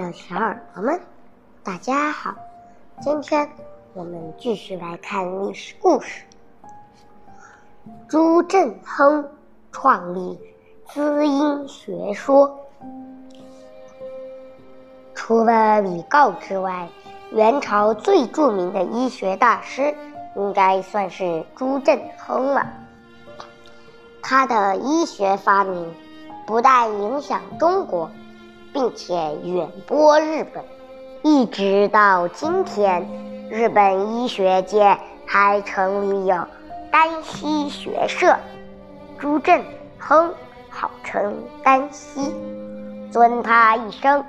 的小耳朵们，大家好！今天我们继续来看历史故事。朱振亨创立滋阴学说。除了李诰之外，元朝最著名的医学大师应该算是朱振亨了。他的医学发明不但影响中国。并且远播日本，一直到今天，日本医学界还成立有丹西学社。朱振亨号称丹西，尊他一声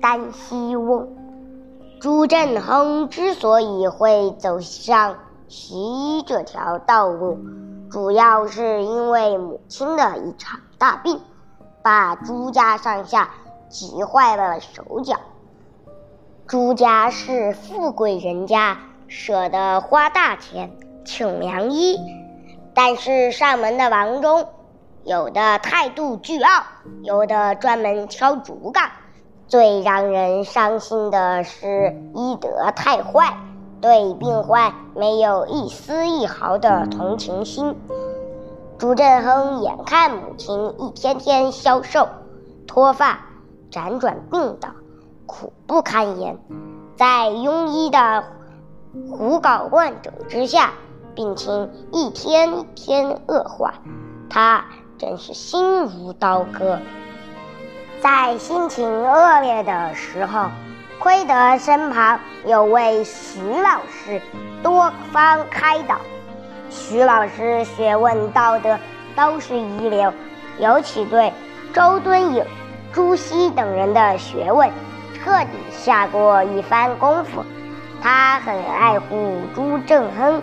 丹西翁。朱振亨之所以会走上习医这条道路，主要是因为母亲的一场大病，把朱家上下。急坏了手脚。朱家是富贵人家，舍得花大钱请良医，但是上门的郎中，有的态度倨傲，有的专门敲竹杠。最让人伤心的是医德太坏，对病患没有一丝一毫的同情心。朱振亨眼看母亲一天天消瘦、脱发。辗转病倒，苦不堪言。在庸医的胡搞乱整之下，病情一天天恶化，他真是心如刀割。在心情恶劣的时候，亏得身旁有位徐老师多方开导。徐老师学问道德都是一流，尤其对周敦颐。朱熹等人的学问彻底下过一番功夫，他很爱护朱振亨，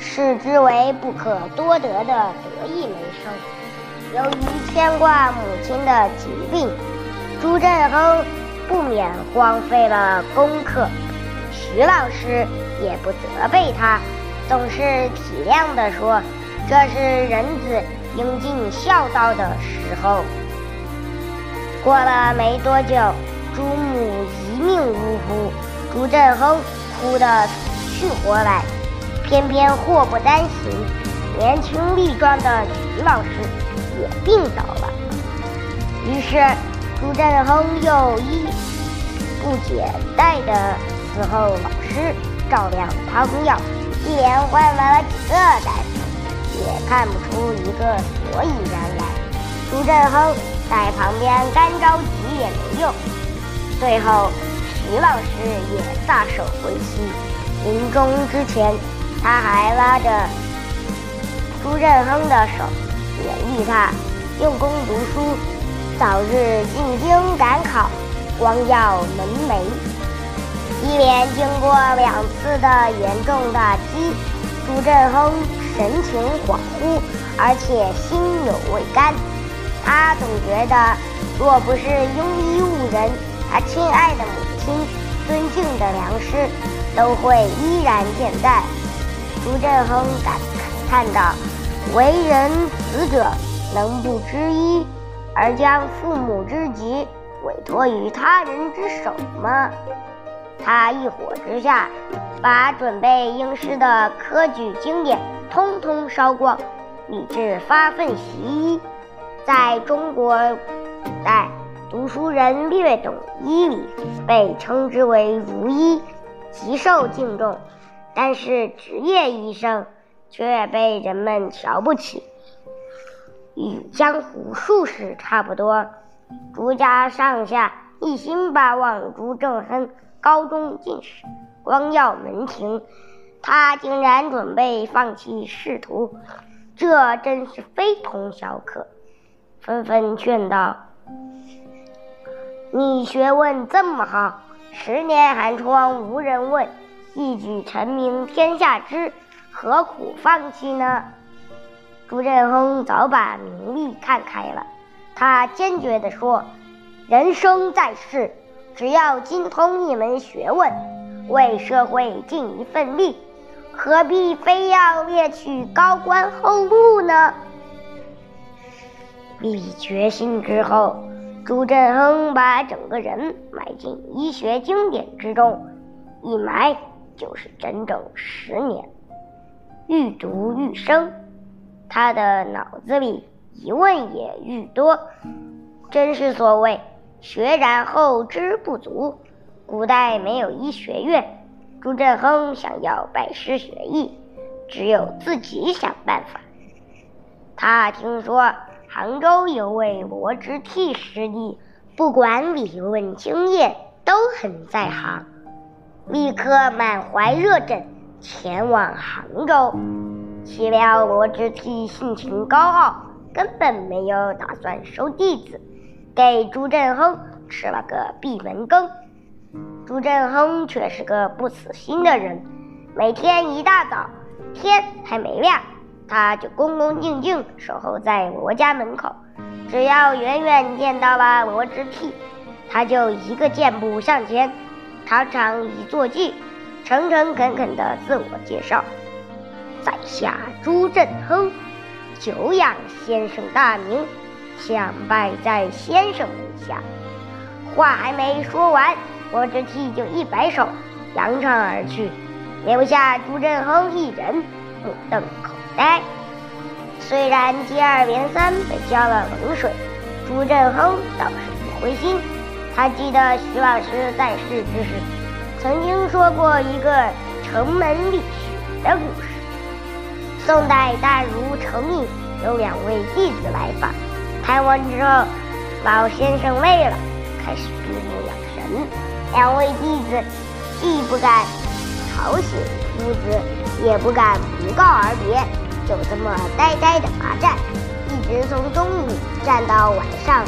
视之为不可多得的得意门生。由于牵挂母亲的疾病，朱振亨不免荒废了功课。徐老师也不责备他，总是体谅地说：“这是人子应尽孝道的时候。”过了没多久，朱母一命呜呼，朱振亨哭得死去活来。偏偏祸不单行，年轻力壮的徐老师也病倒了。于是，朱振亨又医不解带的伺候老师照料汤药，一连换来了几个大夫，也看不出一个所以然来。朱振亨。在旁边干着急也没用，最后徐老师也撒手归西。临终之前，他还拉着朱振亨的手，勉励他用功读书，早日进京赶考，光耀门楣。一连经过两次的严重打击，朱振亨神情恍惚，而且心有未甘。他总觉得，若不是庸医误人，他亲爱的母亲、尊敬的良师，都会依然健在。朱振亨感叹道：“为人子者，能不知医，而将父母之疾委托于他人之手吗？”他一火之下，把准备应试的科举经典通通烧光，以致发奋习医。在中国古代，读书人略懂医理，被称之为儒医，极受敬重。但是职业医生却被人们瞧不起，与江湖术士差不多。朱家上下一心巴望朱正亨高中进士，光耀门庭，他竟然准备放弃仕途，这真是非同小可。纷纷劝道：“你学问这么好，十年寒窗无人问，一举成名天下知，何苦放弃呢？”朱振亨早把名利看开了，他坚决地说：“人生在世，只要精通一门学问，为社会尽一份力，何必非要猎取高官厚禄呢？”立决心之后，朱振亨把整个人埋进医学经典之中，一埋就是整整十年，愈读愈深，他的脑子里疑问也愈多。真是所谓“学然后知不足”。古代没有医学院，朱振亨想要拜师学艺，只有自己想办法。他听说。杭州有位罗之替师弟，不管理论经验都很在行，立刻满怀热忱前往杭州。岂料罗之替性情高傲，根本没有打算收弟子，给朱振亨吃了个闭门羹。朱振亨却是个不死心的人，每天一大早，天还没亮。他就恭恭敬敬守候在我家门口，只要远远见到了罗之替，他就一个箭步上前，堂堂一坐骑，诚诚恳恳地自我介绍：“在下朱振亨，久仰先生大名，想拜在先生门下。”话还没说完，罗之替就一摆手，扬长而去，留下朱振亨一人目瞪口。呆。虽然接二连三被浇了冷水，朱振亨倒是不灰心。他记得徐老师在世之时，曾经说过一个城门立雪的故事。宋代大儒程闵有两位弟子来访，谈完之后，老先生累了，开始闭目养神。两位弟子既不敢吵醒夫子，也不敢不告而别。就这么呆呆的罚站，一直从中午站到晚上。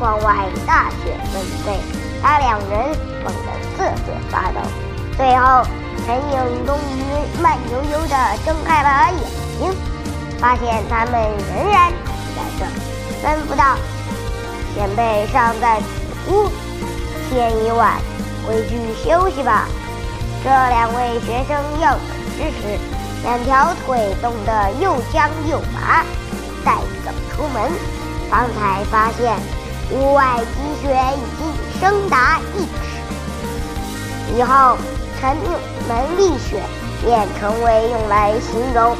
窗外大雪纷飞，把两人冷得瑟瑟发抖。最后，陈颖终于慢悠悠地睁开了眼睛，发现他们仍然在这，吩咐道：“前辈尚在此屋，天已晚，回去休息吧。”这两位学生要走之时。两条腿冻得又僵又麻，再走出门，方才发现屋外积雪已经深达一尺。以后“城门立雪”便成为用来形容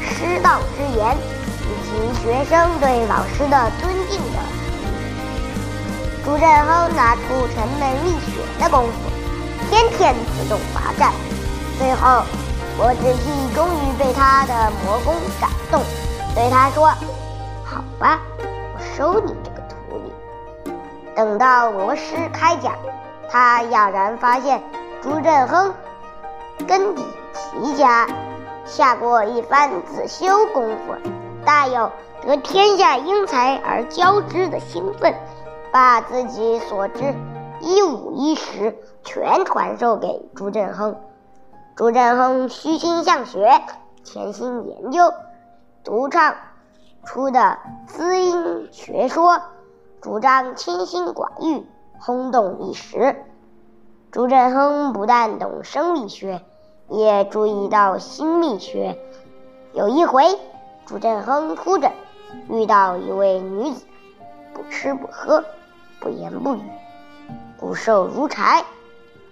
师道之严以及学生对老师的尊敬的。朱振亨拿出“城门立雪”的功夫，天天自动罚站，最后。罗之替终于被他的魔功感动，对他说：“好吧，我收你这个徒弟。”等到罗师开讲，他哑然发现朱振亨根底奇佳，下过一番自修功夫，大有得天下英才而教之的兴奋，把自己所知一五一十全传授给朱振亨。朱振亨虚心向学，潜心研究，独创出的滋阴学说，主张清心寡欲，轰动一时。朱振亨不但懂生理学，也注意到心理学。有一回，朱振亨哭着遇到一位女子，不吃不喝，不言不语，骨瘦如柴，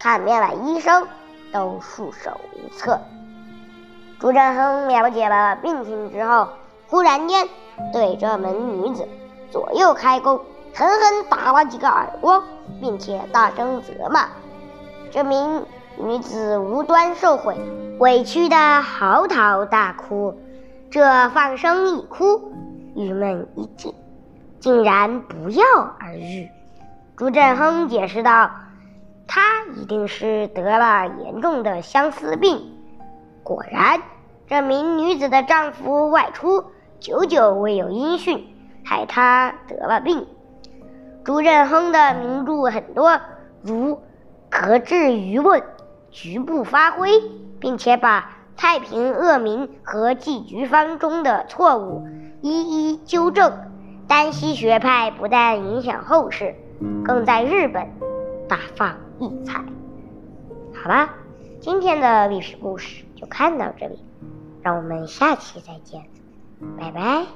看遍了医生。都束手无策。朱振亨了解了病情之后，忽然间对这门女子左右开弓，狠狠打了几个耳光，并且大声责骂。这名女子无端受贿，委屈的嚎啕大哭。这放声一哭，郁闷一静，竟然不药而愈。朱振亨解释道。他一定是得了严重的相思病。果然，这名女子的丈夫外出，久久未有音讯，害她得了病。朱振亨的名著很多，如《格致舆论》，局部发挥，并且把太平恶名和祭局方中的错误一一纠正。丹溪学派不但影响后世，更在日本大放。异彩。好了，今天的历史故事就看到这里，让我们下期再见，拜拜。